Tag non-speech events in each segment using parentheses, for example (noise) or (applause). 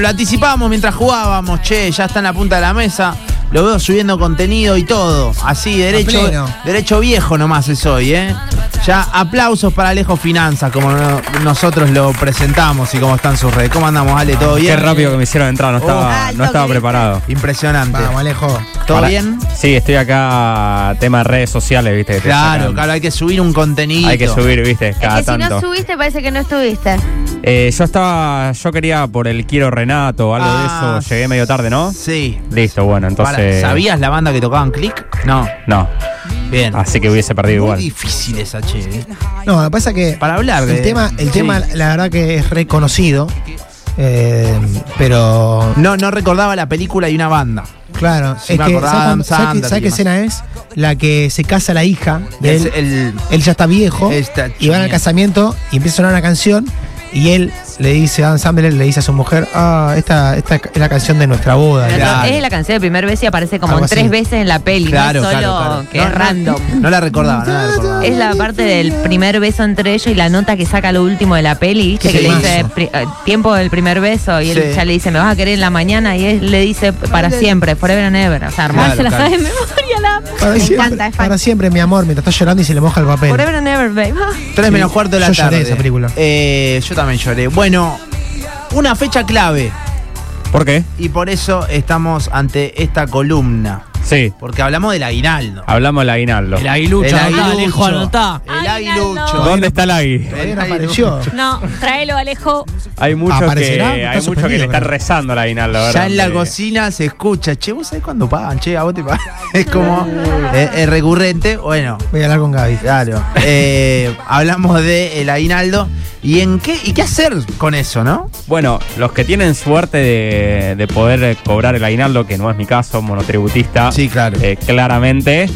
Lo anticipábamos mientras jugábamos, che, ya está en la punta de la mesa. Lo veo subiendo contenido y todo. Así, derecho, derecho viejo nomás es hoy, ¿eh? Ya aplausos para Alejo Finanzas, como no- nosotros lo presentamos y cómo están sus redes. ¿Cómo andamos, Ale? ¿Todo Qué bien? rápido que me hicieron entrar, no estaba, Alto no estaba preparado. Impresionante. Vamos, Alejo. ¿Todo Para- bien? Sí, estoy acá, tema de redes sociales, viste. que te Claro, sacan- claro, hay que subir un contenido. Hay que subir, viste, Es cada que si tanto. no subiste, parece que no estuviste. Eh, yo estaba, yo quería por el Quiero Renato o algo Ah, de eso, llegué medio tarde, ¿no? Sí. Listo, bueno, Para, entonces. ¿Sabías la banda que tocaban Click? No. No, Bien. así que hubiese perdido Muy igual. difícil esa, che. ¿eh? No, lo que pasa que Para hablar de- el tema, el sí. tema, la verdad que es reconocido. eh, pero No, no recordaba la película y una banda. claro, Sí, es me que ¿sabes, ¿sabes qué- escena es? La que se casa la hija de Es él. el, Él ya está viejo Está y van al casamiento y empieza a sonar una canción y él le dice, Adam Sandler le dice a su mujer, ah, esta, esta es la canción de nuestra boda. Claro. Es la canción del primer beso y aparece como Algo así. tres veces en la peli. Claro, no es solo claro, claro. que No, es random. No la recordaba, no la recordaba. Es la parte del primer beso entre ellos y la nota que saca lo último de la peli, ¿viste? Que le dice eh, tiempo del primer beso y él Sí. ya le dice, me vas a querer en la mañana y él le dice para siempre, forever and ever. O sea, hermoso. Claro, se la claro. sabe (laughs) de memoria Para Me siempre, encanta, es fan. para siempre, mi amor, mientras está llorando y se le moja el papel. Forever and ever, babe. (laughs) Tres Sí, menos cuarto de la yo lloré tarde. esa película. Eh, yo también lloré. Bueno, una fecha clave. ¿Por qué? Y por eso estamos ante esta columna. Sí, Porque hablamos del aguinaldo. hablamos del aguinaldo. El aguilucho, El anotá, aguilucho. Alejo, anotá. El aguilucho. ¿Dónde está el agui? Todavía no apareció. No, tráelo, Alejo. Hay muchos que, muchos que le están rezando al aguinaldo, ¿verdad? Ya en la cocina se escucha, che, ¿vos sabés cuándo pagan? Che, a vos te pagan. (laughs) Es como es, es recurrente. Bueno, Voy a hablar con Gaby. claro. Eh, hablamos de el aguinaldo. ¿Y en qué? ¿Y qué hacer con eso, no? Bueno, los que tienen suerte de, de poder eh, cobrar el aguinaldo, que no es mi caso, monotributista, Sí, claro. eh, claramente.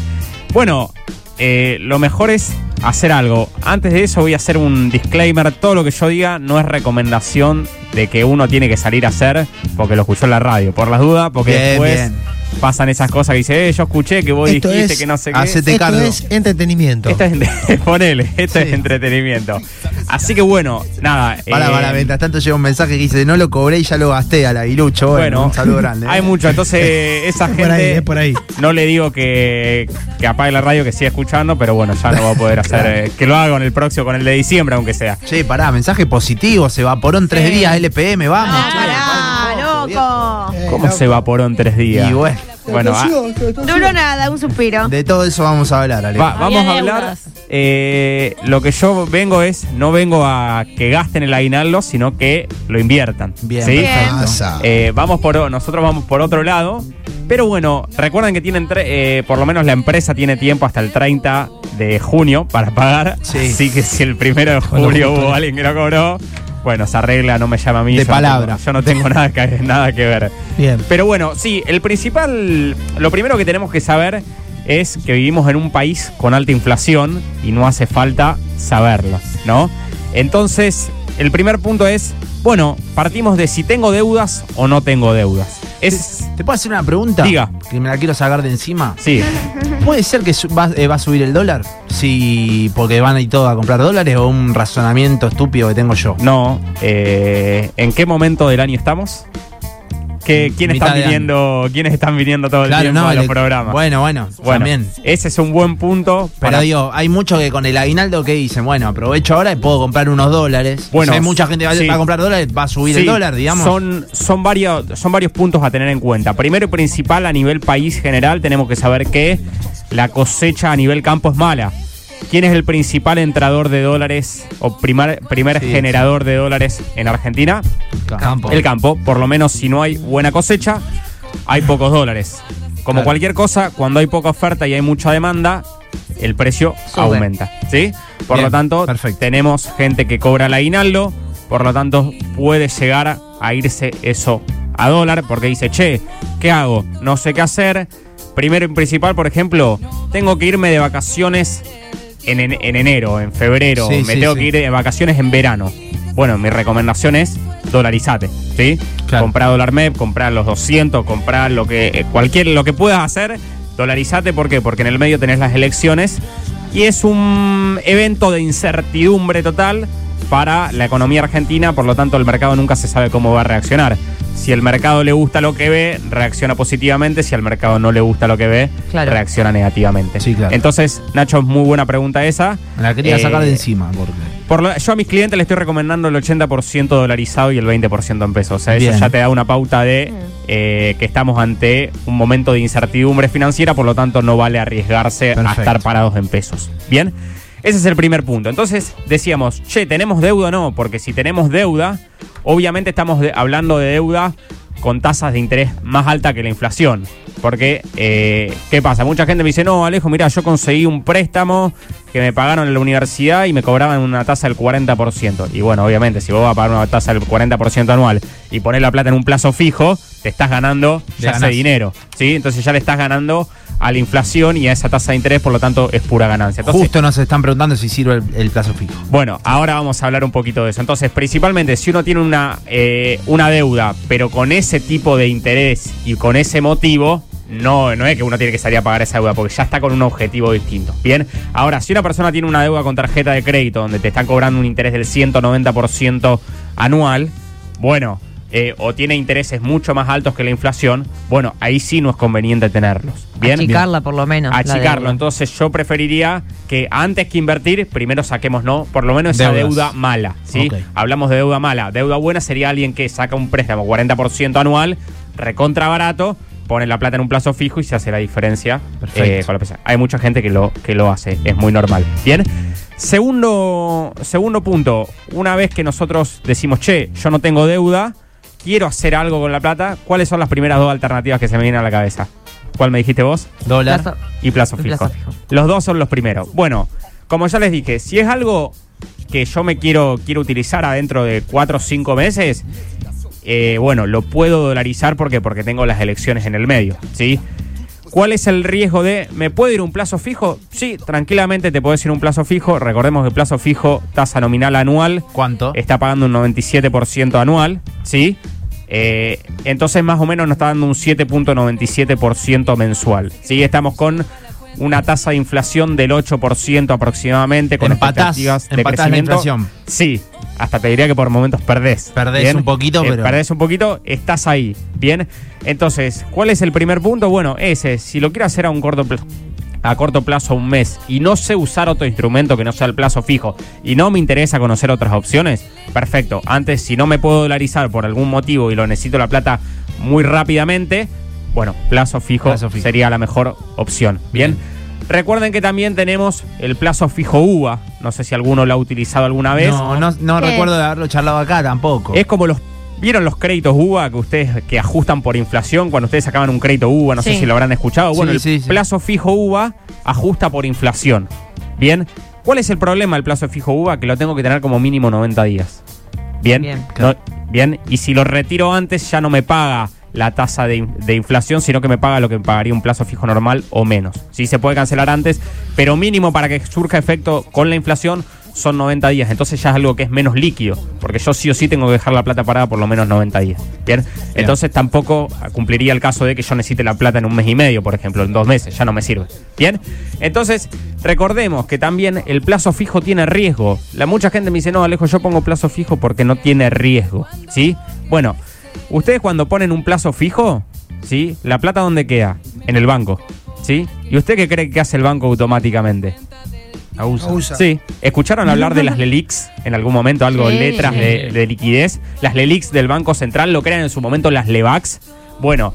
Bueno, eh, lo mejor es hacer algo. Antes de eso voy a hacer un disclaimer. Todo lo que yo diga no es recomendación de que uno tiene que salir a hacer porque lo escuchó en la radio. Por las dudas, porque Bien, después bien. Pasan esas cosas que dice, eh, yo escuché que vos Esto dijiste es- que no sé qué. Hacete Esto cargo. es entretenimiento. Esto es, (laughs) ponele, esto Sí. es entretenimiento. Así que bueno, nada. Para, eh, para, mientras tanto llega un mensaje que dice, no lo cobré y ya lo gasté al aguilucho. Bueno, Bueno, un saludo grande. (laughs) ¿eh? hay mucho. Entonces, (laughs) esa Es por ahí, gente. es por ahí. No le digo que, que apague la radio, que siga escuchando, pero bueno, ya no va a poder hacer. eh, que lo haga con el próximo, con el de diciembre, aunque sea. Che, pará, mensaje positivo, se evaporó en tres Sí. días LPM, vamos. Ah, che, pará, loco. Eh, ¿Cómo loco. se evaporó en tres días? Y bueno, Bueno, ah, Duró nada, un suspiro. de todo eso vamos a hablar, Ale. va- vamos a hablar. eh, lo que yo vengo es, no vengo a que gasten el aguinaldo, sino que lo inviertan. Bien, ¿sí? perfecto. Pasa. Eh, vamos por, nosotros vamos por otro lado. Pero bueno, recuerden que tienen, tre- eh, por lo menos la empresa tiene tiempo hasta el 30 de junio para pagar. Sí. Así que si el primero de julio justo. hubo alguien que no cobró, bueno, se arregla, no me llama a mí. De yo no palabra. tengo- yo no tengo nada que, (laughs) nada que ver. Bien. Pero bueno, sí, el principal, lo primero que tenemos que saber es que vivimos en un país con alta inflación y no hace falta saberlo, ¿no? Entonces, el primer punto es, bueno, partimos de si tengo deudas o no tengo deudas. Es, ¿Te puedo hacer una pregunta? Diga. Que me la quiero sacar de encima. sí, ¿Puede ser que va, eh, va a subir el dólar? Sí, porque van ahí todos a comprar dólares o un razonamiento estúpido que tengo yo. no. eh, ¿En qué momento del año estamos? ¿Qué, ¿Quiénes están viniendo, quiénes están viniendo todo el tiempo no, a los programas? Bueno, bueno, Bueno, también. ese es un buen punto. Pero para- digo, hay muchos que con el aguinaldo que dicen, bueno, aprovecho ahora y puedo comprar unos dólares. Bueno, si hay mucha gente que va, sí. va a comprar dólares, va a subir el dólar, digamos. Son, son, varios, son varios puntos a tener en cuenta. Primero y principal, a nivel país general, tenemos que saber que la cosecha a nivel campo es mala. ¿Quién es el principal entrador de dólares o primar- primer Sí, generador de dólares en Argentina? Campo. El campo. Por lo menos si no hay buena cosecha, hay pocos dólares. Como Claro. cualquier cosa, cuando hay poca oferta y hay mucha demanda, el precio Sube. aumenta. ¿Sí? Por Bien, lo tanto, perfecto. tenemos gente que cobra el aguinaldo, por lo tanto, puede llegar a irse eso a dólar, porque dice, che, ¿qué hago? No sé qué hacer. Primero y principal, por ejemplo, tengo que irme de vacaciones en, en- en enero, en febrero, Sí, me sí, tengo sí. que ir de vacaciones en verano. Bueno, mi recomendación es dolarizate, ¿sí? Claro. Comprar dólar MEP, comprar los 200, comprar lo que eh, cualquier lo que puedas hacer, dolarizate, ¿por qué? Porque en el medio tenés las elecciones y es un evento de incertidumbre total para la economía argentina, por lo tanto el mercado nunca se sabe cómo va a reaccionar. Si el mercado le gusta lo que ve, reacciona positivamente, si al mercado no le gusta lo que ve, Claro. reacciona negativamente. Sí, claro. Entonces, Nacho, es muy buena pregunta esa. Me la quería Eh, sacar de encima. Porque... por lo- yo a mis clientes les estoy recomendando el 80% dolarizado y el 20% en pesos. O sea, Bien. eso ya te da una pauta de eh, que estamos ante un momento de incertidumbre financiera, por lo tanto no vale arriesgarse a estar parados en pesos. Bien, ese es el primer punto. Entonces decíamos, che, ¿tenemos deuda o no? Porque si tenemos deuda, obviamente estamos de- hablando de deuda con tasas de interés más alta que la inflación. Porque, eh, ¿qué pasa? Mucha gente me dice, no, Alejo, mira, yo conseguí un préstamo que me pagaron en la universidad y me cobraban una tasa del 40%. Y bueno, obviamente, si vos vas a pagar una tasa del 40% anual y poner la plata en un plazo fijo, te estás ganando ya ese dinero. ¿sí? Entonces ya le estás ganando a la inflación y a esa tasa de interés, por lo tanto, es pura ganancia. Entonces, Justo nos están preguntando si sirve el, el plazo fijo. bueno, ahora vamos a hablar un poquito de eso. Entonces, principalmente, si uno tiene una, eh, una deuda, pero con ese tipo de interés y con ese motivo, no, no es que uno tiene que salir a pagar esa deuda, porque ya está con un objetivo distinto. Bien, ahora, si una persona tiene una deuda con tarjeta de crédito, donde te están cobrando un interés del 190% anual, bueno, eh, o tiene intereses mucho más altos que la inflación, bueno, ahí sí no es conveniente tenerlos. Bien, Achicarla por lo menos. achicarlo. Entonces yo preferiría que antes que invertir, primero saquemos, ¿no? Por lo menos esa Deudas. deuda mala, ¿sí? Hablamos de deuda mala. Deuda buena sería alguien que saca un préstamo 40% anual, recontra barato, pone la plata en un plazo fijo y se hace la diferencia Perfecto. eh, con la pesa. Hay mucha gente que lo, que lo hace, es muy normal. Bien. Segundo, segundo punto, una vez que nosotros decimos, che, yo no tengo deuda, quiero hacer algo con la plata, ¿cuáles son las primeras dos alternativas que se me vienen a la cabeza? ¿Cuál me dijiste vos? Dólar. Plazo- y plazo fijo. plazo fijo. Los dos son los primeros. Bueno, como ya les dije, si es algo que yo me quiero, quiero utilizar adentro de cuatro o cinco meses, eh, bueno, lo puedo dolarizar porque, porque tengo las elecciones en el medio, ¿sí? ¿Cuál es el riesgo de, ¿me puedo ir a un plazo fijo? Sí, tranquilamente te puedes ir a un plazo fijo. Recordemos que el plazo fijo, tasa nominal anual, ¿Cuánto? está pagando un 97% anual, ¿sí? Eh, entonces más o menos nos está dando un 7.97% mensual. ¿sí? Estamos con una tasa de inflación del 8% aproximadamente, con Empatás- expectativas de empatás la crecimiento. inflación. Sí, hasta te diría que por momentos perdés. Perdés un poquito, Eh, pero- Perdés un poquito, estás ahí, ¿bien? Entonces, ¿cuál es el primer punto? Bueno, ese, si lo quiero hacer a un corto plazo a corto plazo, un mes, y no sé usar otro instrumento que no sea el plazo fijo, y no me interesa conocer otras opciones, perfecto. Antes, si no me puedo dolarizar por algún motivo y lo necesito la plata muy rápidamente, bueno, plazo fijo, Plazo fijo. sería la mejor opción. Bien. Recuerden que también tenemos el plazo fijo UVA. No sé si alguno lo ha utilizado alguna vez. No, no, no recuerdo de haberlo charlado acá tampoco. Es como los. ¿Vieron los créditos UVA que ustedes que ajustan por inflación? Cuando ustedes sacaban un crédito UVA, no sé si lo habrán escuchado. Bueno, Sí, el sí, plazo fijo UVA ajusta por inflación. Bien. ¿Cuál es el problema del plazo fijo UVA? Que lo tengo que tener como mínimo 90 días. Bien. Bien. No- bien. Y si lo retiro antes, ya no me paga la tasa de, de inflación, sino que me paga lo que me pagaría un plazo fijo normal o menos. Sí, se puede cancelar antes, pero mínimo para que surja efecto con la inflación son 90 días. Entonces ya es algo que es menos líquido, porque yo sí o sí tengo que dejar la plata parada por lo menos 90 días. Bien. Entonces tampoco cumpliría el caso de que yo necesite la plata en un mes y medio, por ejemplo, en dos meses, ya no me sirve. Bien. Entonces, recordemos que también el plazo fijo tiene riesgo. La mucha gente me dice, no, Alejo, yo pongo plazo fijo porque no tiene riesgo. ¿Sí? Bueno, ustedes cuando ponen un plazo fijo, ¿sí? La plata dónde queda? En el banco. ¿Sí? ¿Y usted qué cree que hace el banco automáticamente? Abusa. Usa. Sí. ¿Escucharon hablar de las LELIX en algún momento? Algo, Sí. letras de, de liquidez. Las LELIX del Banco Central lo crean en su momento las LEVAX. Bueno,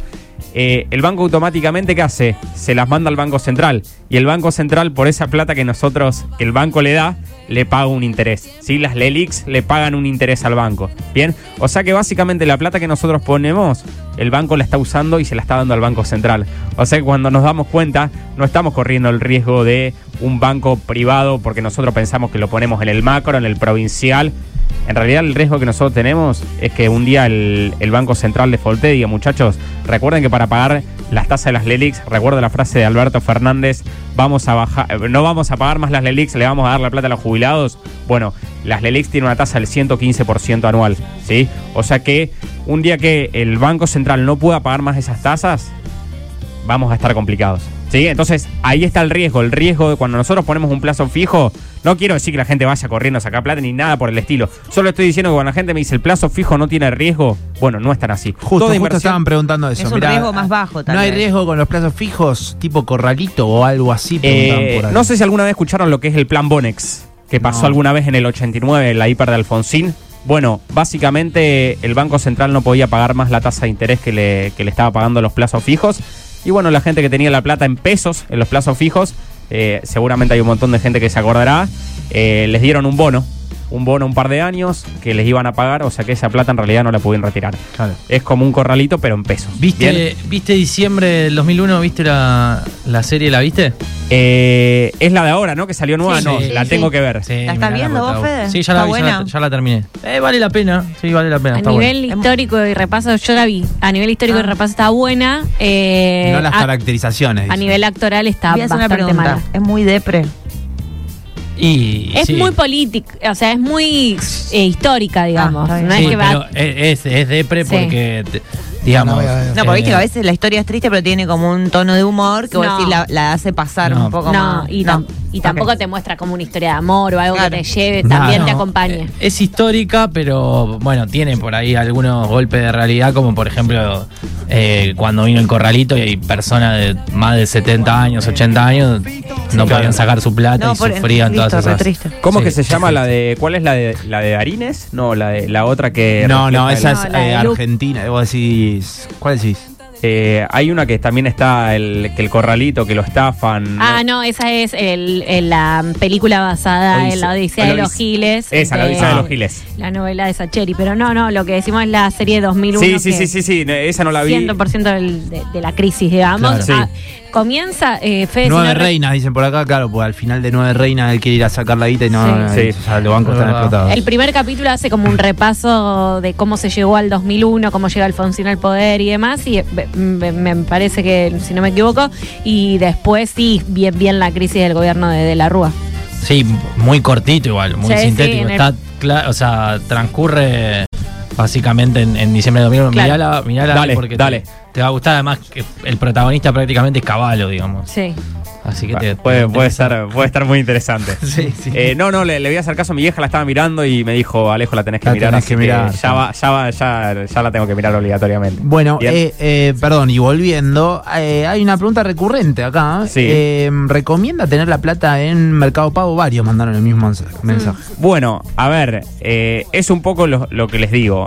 eh, el banco automáticamente, ¿qué hace? Se las manda al Banco Central. Y el Banco Central, por esa plata que nosotros, que el banco le da, le paga un interés. ¿sí? Las LELIX le pagan un interés al banco. ¿Bien? O sea que básicamente la plata que nosotros ponemos, el banco la está usando y se la está dando al Banco Central. O sea que cuando nos damos cuenta, no estamos corriendo el riesgo de un banco privado porque nosotros pensamos que lo ponemos en el macro, en el provincial. En realidad el riesgo que nosotros tenemos es que un día el, Banco Central defalte y diga, muchachos, recuerden que para pagar las tasas de las LELIX, recuerda la frase de Alberto Fernández, vamos a bajar, eh, no vamos a pagar más las LELIX, le vamos a dar la plata a los jubilados. Bueno, las LELIX tienen una tasa del 115% anual, ¿sí? O sea que un día que el Banco Central no pueda pagar más esas tasas, vamos a estar complicados. ¿Sí? Entonces, ahí está el riesgo. El riesgo de cuando nosotros ponemos un plazo fijo, no quiero decir que la gente vaya corriendo a sacar plata ni nada por el estilo. Solo estoy diciendo que cuando la gente me dice el plazo fijo no tiene riesgo, bueno, no es tan así. Justo, Toda justo estaban preguntando eso. Es un mirá, riesgo más bajo, tal ¿No hay riesgo con los plazos fijos, tipo corralito o algo así? Eh, por ahí. no sé si alguna vez escucharon lo que es el plan Bonex, que pasó No. alguna vez en el 89, en la hiper de Alfonsín. Bueno, básicamente el Banco Central no podía pagar más la tasa de interés que le, que le estaba pagando los plazos fijos. Y bueno, la gente que tenía la plata en pesos en los plazos fijos, eh, seguramente hay un montón de gente que se acordará, eh, les dieron un bono, un bono un par de años que les iban a pagar, o sea que esa plata en realidad no la pudieron retirar. Claro. Es como un corralito, pero en pesos. ¿Viste, ¿Bien? ¿Viste diciembre del 2001? ¿Viste la, la serie? ¿La viste? Eh, es la de ahora, ¿no? Que salió nueva, Sí, no, sí, la sí. tengo que ver. Sí, ¿La estás viendo vos. Fede? Sí, ya la, ¿Está vi, ya la- buena? ya la terminé. Eh, vale la pena. Sí, vale la pena. A está nivel buena. histórico y repaso, yo la vi. A nivel histórico y Ah. repaso está buena. eh, no las a, caracterizaciones. a nivel actoral está bastante mala. Es muy depre. Y, Es sí. muy política, o sea, es muy eh, histórica, digamos. Sí, es que pero va. es, es, es depre Sí. porque, te- digamos... No, no, no, No, porque viste que a veces la historia es triste, pero tiene como un tono de humor que vos No. decís la, la hace pasar No. un poco No, más. y, tam- y tampoco te muestra como una historia de amor o algo Claro. que te lleve, No, también no. te acompaña. Eh, Es histórica, pero bueno, tiene por ahí algunos golpes de realidad, como por ejemplo eh, cuando vino el corralito y hay personas de más de 70 años, 80 años, no podían sacar su plata No, y sufrían listo, todas esas. triste. ¿Cómo Sí. que se llama la de. ¿Cuál es la de la de Arines? No, la de la otra que. No, no, esa es No, eh. Argentina. Vos decís. ¿Cuál decís? Eh, hay una que también está el que el corralito, que lo estafan. Ah, no, esa es el, el- la película basada Odisea- en la Odisea la de los Giles. Esa, la de- Odisea de los Giles. La novela de Sacheri. Pero no, no, lo que decimos es la serie de 2001. Sí, sí, que sí, sí, sí, no, esa no la vi. 100% del- de, de la crisis, digamos. Claro. Sí. Ah, comienza, eh, Fede, si Nueve no reinas, dicen por acá, claro, pues al final de nueve reinas él quiere ir a sacar la guita y no, Sí. eh, ya los bancos Es están explotados. El primer capítulo hace como un repaso de cómo se llegó al 2001, cómo llega Alfonsín al poder y demás, y eh, me, me parece que, si no me equivoco, y después sí, bien, bien la crisis del gobierno de, de la Rúa. Sí, muy cortito igual, muy Sí, sí, sintético. el- Está o sea, transcurre básicamente en, en diciembre de 2001. Claro. Mirala, mirala Dale, porque dale. Te, va a gustar además que el protagonista prácticamente es Caballo, digamos. Sí. Así que te, puede, te- puede, estar, puede estar muy interesante. (laughs) Sí, sí. Eh, no, no, le, le voy a hacer caso a mi vieja, la estaba mirando y me dijo, Alejo, la tenés que La mirar. tenés así que mirar, ya, va, ya, va, ya, ya la tengo que mirar obligatoriamente. Bueno, eh, eh, perdón, y volviendo, eh, hay una pregunta recurrente acá. Sí. Eh, ¿Recomienda tener la plata en Mercado Pago? Varios mandaron el mismo mensa- mensaje. Bueno, a ver, eh, es un poco lo, lo que les digo.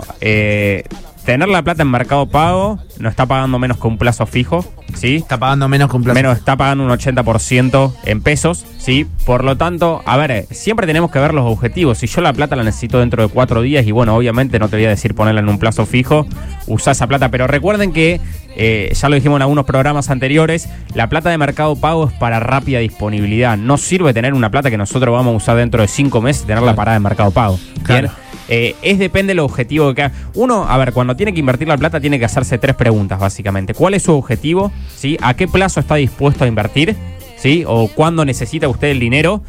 Tener la plata en Mercado Pago no está pagando menos que un plazo fijo, ¿sí? Está pagando menos que un plazo. Menos está pagando un 80% en pesos, ¿sí? Por lo tanto, a ver, siempre tenemos que ver los objetivos. Si yo la plata la necesito dentro de cuatro días, y bueno, obviamente no te voy a decir ponerla en un plazo fijo, usá esa plata. Pero recuerden que, eh, ya lo dijimos en algunos programas anteriores, la plata de Mercado Pago es para rápida disponibilidad. No sirve tener una plata que nosotros vamos a usar dentro de cinco meses y tenerla parada en Mercado Pago. ¿bien? Eh, es depende del objetivo que. Uno, a ver, cuando tiene que invertir la plata, tiene que hacerse tres preguntas, básicamente. ¿Cuál es su objetivo? ¿Sí? ¿A qué plazo está dispuesto a invertir? ¿Sí? ¿O cuándo necesita usted el dinero?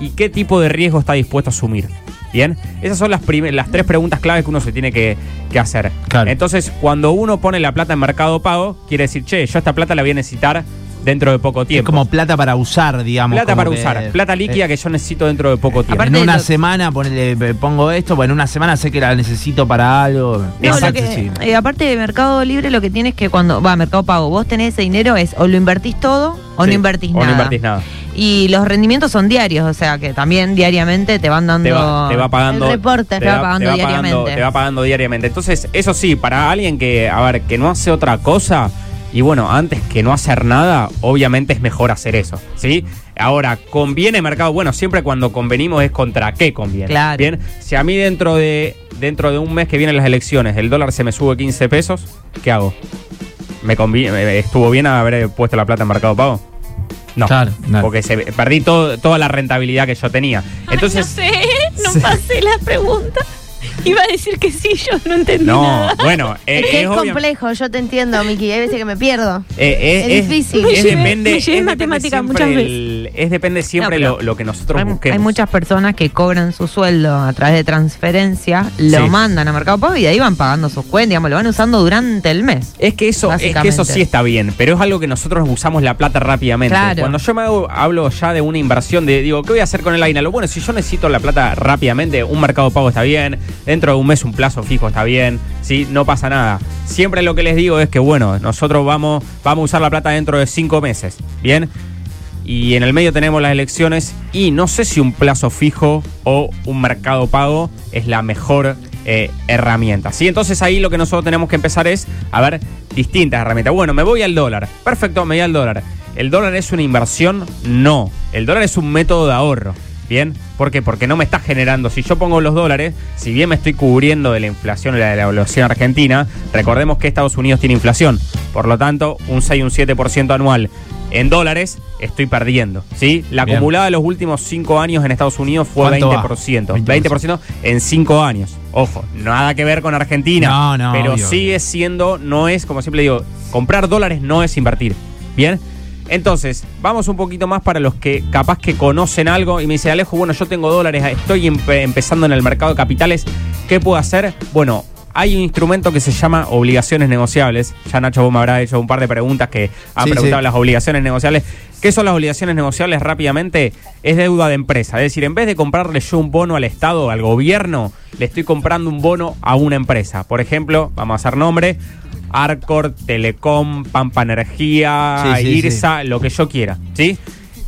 ¿Y qué tipo de riesgo está dispuesto a asumir? Bien, esas son las, tres preguntas claves que uno se tiene que, que hacer. Claro. Entonces, cuando uno pone la plata en Mercado Pago, quiere decir, che, yo esta plata la voy a necesitar dentro de poco es tiempo. como plata para usar, digamos. plata para que, usar, plata líquida eh, que yo necesito dentro de poco tiempo. Aparte en una lo- semana ponele, eh, pongo esto, bueno, en una semana sé que la necesito para algo. No, lo Exacto, que- sí. eh, aparte de Mercado Libre, lo que tienes que cuando va a Mercado Pago, vos tenés ese dinero es o lo invertís todo o Sí, no invertís o nada. no invertís nada. Y los rendimientos son diarios, o sea que también diariamente te van dando te va, te va pagando. el reporte, te, va, pagando te diariamente. te va pagando diariamente. Entonces, eso sí, para alguien que, a ver, que no hace otra cosa, y bueno, antes que no hacer nada, obviamente es mejor hacer eso, ¿sí? Ahora, ¿conviene mercado? Bueno, siempre cuando convenimos es contra qué conviene. Claro. Bien, si a mí dentro de, dentro de un mes que vienen las elecciones, el dólar se me sube 15 pesos, ¿qué hago? ¿Me convi- me- ¿Estuvo bien haber puesto la plata en Mercado Pago? No, Claro, no. porque se, perdí todo, toda la rentabilidad que yo tenía. Entonces, Ay, no sé, no (laughs) pasé la pregunta. (laughs) Iba a decir que sí, yo no entendí No, nada. bueno, (laughs) eh, Es que es complejo, yo te entiendo, Miki. Hay veces que me pierdo. eh, eh, es difícil. es Me llevé- depende, me llevé es matemática depende muchas siempre veces. el- es depende siempre No, lo, lo que nosotros Hay, busquemos. hay muchas personas que cobran su sueldo a través de transferencia, lo Sí. mandan a Mercado Pago y de ahí van pagando sus cuentas, digamos, lo van usando durante el mes. Es que eso, es que eso sí está bien, pero es algo que nosotros usamos la plata rápidamente. Claro. Cuando yo me hago- hablo ya de una inversión de, digo, ¿qué voy a hacer con el aguinaldo? Bueno, si yo necesito la plata rápidamente, un mercado pago está bien, dentro de un mes un plazo fijo está bien, ¿sí? No pasa nada. Siempre lo que les digo es que, bueno, nosotros vamos, vamos a usar la plata dentro de cinco meses, ¿bien? Y en el medio tenemos las elecciones y no sé si un plazo fijo o un mercado pago es la mejor eh, herramienta. ¿sí? Entonces ahí lo que nosotros tenemos que empezar es a ver distintas herramientas. Bueno, me voy al dólar. Perfecto, me voy al dólar. ¿El dólar es una inversión? No. El dólar es un método de ahorro. ¿Bien? ¿Por qué? Porque no me está generando. Si yo pongo los dólares, si bien me estoy cubriendo de la inflación y de la evaluación argentina, recordemos que Estados Unidos tiene inflación. Por lo tanto, un 6 y un 7% anual en dólares estoy perdiendo. ¿sí? La Bien. acumulada de los últimos 5 años en Estados Unidos fue ¿Cuánto va? 20%. 20%. 20% en 5 años. Ojo, nada que ver con Argentina. No, no, Pero obvio. sigue siendo, no es, como siempre digo, comprar dólares no es invertir. ¿Bien? Entonces, vamos un poquito más para los que capaz que conocen algo y me dice Alejo, bueno, yo tengo dólares, estoy empe- empezando en el mercado de capitales, ¿qué puedo hacer? Bueno, hay un instrumento que se llama obligaciones negociables. Ya Nacho, vos me habrás hecho un par de preguntas que han Sí, preguntado sí. las obligaciones negociables. ¿Qué son las obligaciones negociables rápidamente? Es deuda de empresa. Es decir, en vez de comprarle yo un bono al Estado, al gobierno, le estoy comprando un bono a una empresa. Por ejemplo, vamos a hacer nombre, Arcor, Telecom, Pampa Energía, Sí, sí, IRSA, lo que yo quiera. ¿Sí?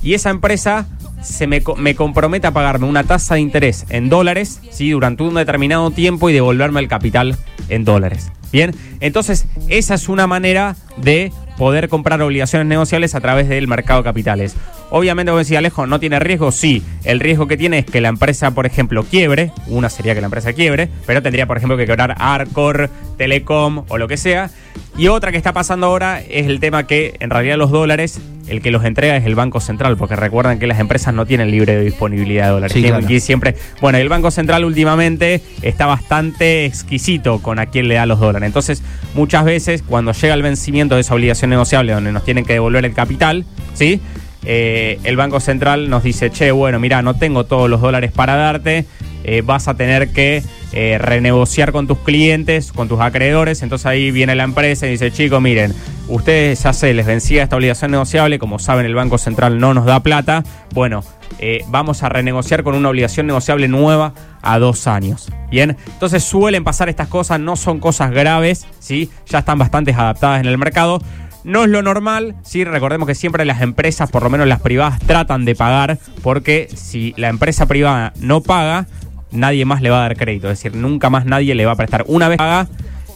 Y esa empresa se me, me compromete a pagarme una tasa de interés en dólares, ¿sí? Durante un determinado tiempo y devolverme el capital en dólares. Bien, entonces esa es una manera de poder comprar obligaciones negociables a través del mercado de capitales. Obviamente, vos decís, Alejo, ¿no tiene riesgo? Sí. El riesgo que tiene es que la empresa, por ejemplo, quiebre. Una sería que la empresa quiebre, pero tendría, por ejemplo, que quebrar Arcor, Telecom o lo que sea. Y otra que está pasando ahora es el tema que, en realidad, los dólares, el que los entrega es el Banco Central, porque recuerdan que las empresas no tienen libre disponibilidad de dólares. Sí, claro. ir siempre. Bueno, el Banco Central últimamente está bastante exquisito con a quién le da los dólares. Entonces, muchas veces, cuando llega el vencimiento de esa obligación negociable, donde nos tienen que devolver el capital, ¿sí? Eh, el Banco Central nos dice, che, bueno, mira, no tengo todos los dólares para darte, eh, vas a tener que eh, renegociar con tus clientes, con tus acreedores, entonces ahí viene la empresa y dice, chicos, miren, ustedes ya se les vencía esta obligación negociable, como saben el Banco Central no nos da plata, bueno, vamos a renegociar con una obligación negociable nueva a dos años. Bien, entonces suelen pasar estas cosas, no son cosas graves, ¿sí? ya están bastante adaptadas en el mercado. No es lo normal, sí, recordemos que siempre las empresas, por lo menos las privadas, tratan de pagar, porque si la empresa privada no paga, nadie más le va a dar crédito, es decir, nunca más nadie le va a prestar. Una vez paga,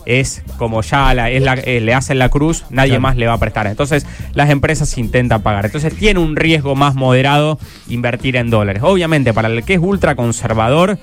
es como ya la- es la- eh, le hacen la cruz, nadie Claro. más le va a prestar. Entonces las empresas intentan pagar. Entonces tiene un riesgo más moderado invertir en dólares. Obviamente, para el que es ultra conservador,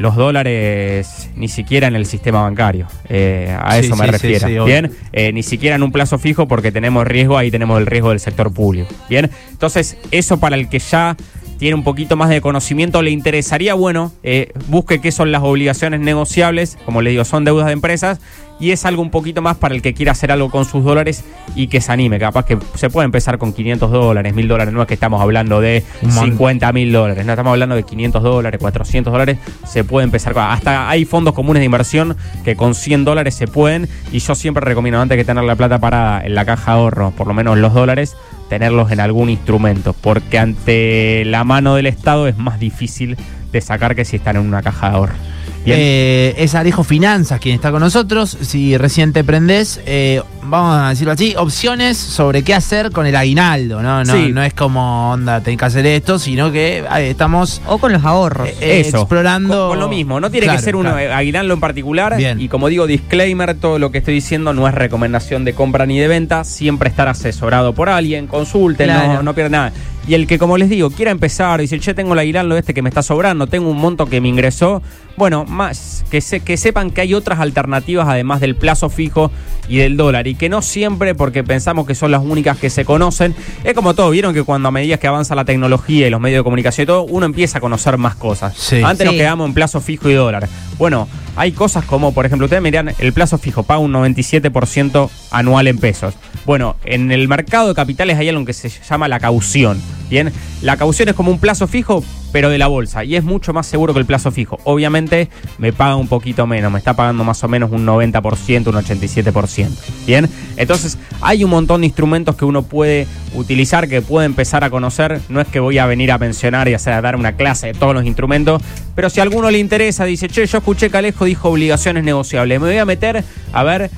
los dólares ni siquiera en el sistema bancario. Eh, a Sí, eso me sí, refiero. sí. Bien, Eh, ni siquiera en un plazo fijo porque tenemos riesgo, ahí tenemos el riesgo del sector público. Bien, entonces eso para el que ya tiene un poquito más de conocimiento, le interesaría, bueno, eh, busque qué son las obligaciones negociables, como le digo, son deudas de empresas, y es algo un poquito más para el que quiera hacer algo con sus dólares y que se anime. Capaz que se puede empezar con 500 dólares, 1000 dólares, no es que estamos hablando de Un montón. 50 mil dólares, no estamos hablando de 500 dólares, 400 dólares, se puede empezar con... Hasta hay fondos comunes de inversión que con 100 dólares se pueden, y yo siempre recomiendo, antes que tener la plata parada en la caja de ahorro, por lo menos los dólares, tenerlos en algún instrumento, porque ante la mano del Estado es más difícil de sacar que si están en una caja de ahorro. Bien. Eh, es Alejo Finanzas quien está con nosotros. Si recién te prendés, eh, vamos a decirlo así, opciones sobre qué hacer con el aguinaldo. No, no, Sí. no es como, onda, tenés que hacer esto, sino que estamos O con los ahorros. eh, eh, Eso. explorando. Con, con lo mismo, no tiene Claro, que ser un claro. aguinaldo en particular. Bien. Y como digo, disclaimer, todo lo que estoy diciendo no es recomendación de compra ni de venta. Siempre estar asesorado por alguien, consulten, Claro. no, no pierdan nada. Y el que, como les digo, quiera empezar, dice, che, tengo el aguinaldo este que me está sobrando, tengo un monto que me ingresó. Bueno, más que, se, que sepan que hay otras alternativas además del plazo fijo y del dólar. Y que no siempre, porque pensamos que son las únicas que se conocen. Es como todo, vieron que cuando a medida que avanza la tecnología y los medios de comunicación y todo, uno empieza a conocer más cosas. Sí. Antes nos quedamos en plazo fijo y dólar. Bueno, hay cosas como, por ejemplo, ustedes miran el plazo fijo, paga un 97% anual en pesos. Bueno, en el mercado de capitales hay algo que se llama la caución. Bien, la caución es como un plazo fijo, pero de la bolsa, y es mucho más seguro que el plazo fijo. Obviamente me paga un poquito menos, me está pagando más o menos un 90%, un 87%. Bien, entonces hay un montón de instrumentos que uno puede utilizar, que puede empezar a conocer. No es que voy a venir a mencionar y hacer a dar una clase de todos los instrumentos, pero si a alguno le interesa, dice, che, yo escuché que Alejo dijo obligaciones negociables, me voy a meter a ver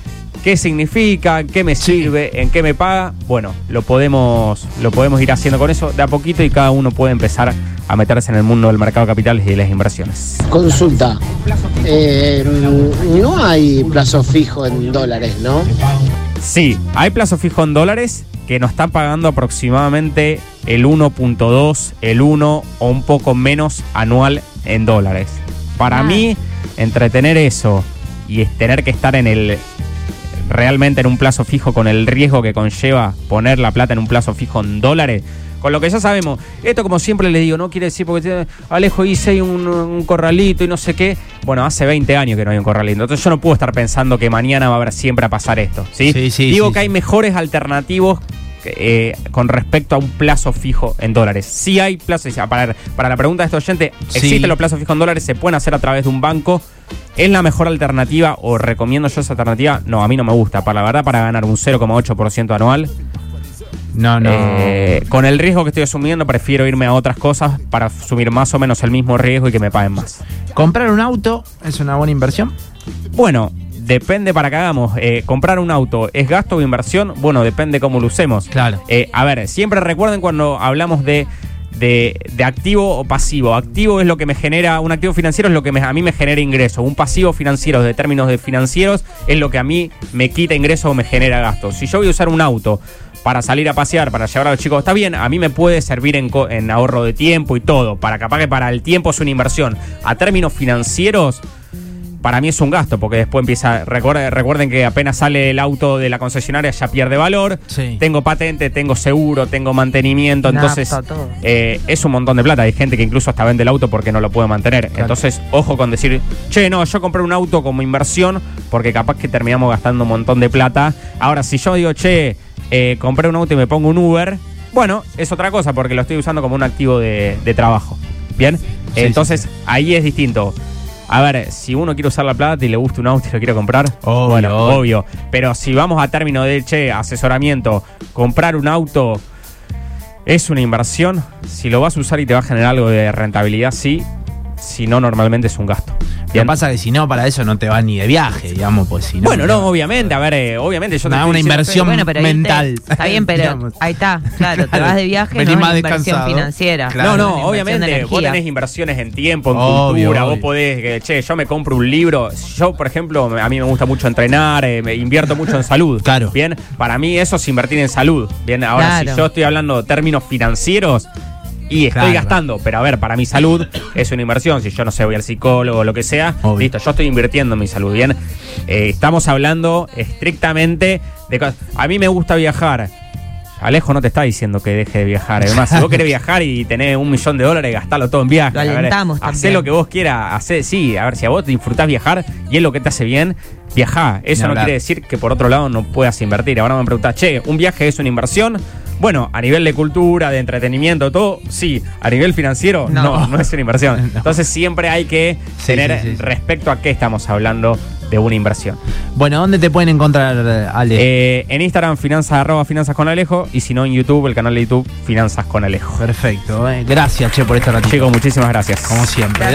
qué significa, qué me sirve, en qué me paga. Bueno, lo podemos, lo podemos ir haciendo con eso de a poquito y cada uno puede empezar a meterse en el mundo del mercado de capitales y de las inversiones. Consulta. Eh, no hay plazo fijo en dólares, ¿no? Sí, hay plazo fijo en dólares que nos están pagando aproximadamente el 1.2, el 1 o un poco menos anual en dólares. Para Ah. mí, entretener eso y tener que estar en el realmente en un plazo fijo con el riesgo que conlleva poner la plata en un plazo fijo en dólares. Con lo que ya sabemos, esto como siempre le digo, no quiere decir porque Alejo hice un, un corralito y no sé qué. Bueno, hace 20 años que no hay un corralito. Entonces yo no puedo estar pensando que mañana va a haber siempre a pasar esto. ¿sí? Sí, sí, digo sí, que hay mejores alternativos eh, con respecto a un plazo fijo en dólares. Sí hay plazos, para, para la pregunta de este oyente, Sí. ¿existen los plazos fijos en dólares? ¿Se pueden hacer a través de un banco? ¿Es la mejor alternativa o recomiendo yo esa alternativa? No, a mí no me gusta. Para la verdad, para ganar un 0,8% anual, No, no. eh, con el riesgo que estoy asumiendo, prefiero irme a otras cosas para asumir más o menos el mismo riesgo y que me paguen más. ¿Comprar un auto es una buena inversión? Bueno, depende para que hagamos. Eh, comprar un auto, ¿es gasto o inversión? Bueno, depende cómo lo usemos. Claro. Eh, a ver, siempre recuerden cuando hablamos de, de, de activo o pasivo. Activo es lo que me genera, un activo financiero es lo que me- a mí me genera ingreso. Un pasivo financiero, de términos de financieros, es lo que a mí me quita ingreso o me genera gasto. Si yo voy a usar un auto para salir a pasear, para llevar a los chicos, está bien, a mí me puede servir en, en ahorro de tiempo y todo. Para capaz que para el tiempo es una inversión. A términos financieros, para mí es un gasto, porque después empieza. Recuerden, recuerden que apenas sale el auto de la concesionaria ya pierde valor. Sí. Tengo patente, tengo seguro, tengo mantenimiento. Nafta, entonces, todo. eh, es un montón de plata. Hay gente que incluso hasta vende el auto porque no lo puede mantener. Entonces, ojo con decir, che, no, yo compré un auto como inversión porque capaz que terminamos gastando un montón de plata. Ahora, si yo digo, che, eh, compré un auto y me pongo un Uber, bueno, es otra cosa porque lo estoy usando como un activo de, de trabajo. Bien, entonces ahí es distinto. A ver, si uno quiere usar la plata y le gusta un auto y lo quiere comprar, Obvio, bueno, obvio. obvio. Pero si vamos a término de, che, asesoramiento, comprar un auto es una inversión. Si lo vas a usar y te va a generar algo de rentabilidad, sí. Si no, normalmente es un gasto. Lo que pasa es que si no, para eso no te vas ni de viaje, digamos, pues si no. Bueno, no, obviamente, a ver, eh, obviamente yo te Nada, estoy una diciendo- inversión Bueno, pero mental. está bien, (laughs) pero digamos. ahí está. Claro, te vas de viaje, Venís no más es inversión descansado. financiera. Claro. No, no, una inversión de obviamente vos energía. tenés inversiones en tiempo, en Obvio, cultura, vos obvio. podés, que, che, yo me compro un libro, yo por ejemplo, a mí me gusta mucho entrenar, eh, me invierto mucho en salud. Claro. Bien, para mí eso es invertir en salud. Bien, ahora Claro. si yo estoy hablando de términos financieros y estoy Claro. gastando, pero a ver, para mi salud es una inversión, si yo no sé, voy al psicólogo o lo que sea, Obvio. listo, yo estoy invirtiendo en mi salud, bien. Eh, estamos hablando estrictamente de cosas. A mí me gusta viajar. Alejo no te está diciendo que deje de viajar. Además, si vos querés viajar y tenés un millón de dólares, gastalo todo en viaje. Lo A ver, alentamos Hacé lo que vos quieras. Hacé, sí, a ver, si a vos te disfrutás viajar y es lo que te hace bien, viajá. Eso no hablar. quiere decir que por otro lado no puedas invertir. Ahora me preguntás, che, ¿un viaje es una inversión? Bueno, a nivel de cultura, de entretenimiento, todo, sí. A nivel financiero, no, No. no, es una inversión. (laughs) No. Entonces siempre hay que Sí, tener sí, sí, sí. respecto a qué estamos hablando de una inversión. Bueno, ¿dónde te pueden encontrar, Ale? Eh, en Instagram, finanzas, arroba finanzas con Alejo. Y si no, en YouTube, el canal de YouTube, Finanzas con Alejo. Perfecto. eh. Gracias, che, por esta ratito. Chicos, muchísimas gracias. Como siempre.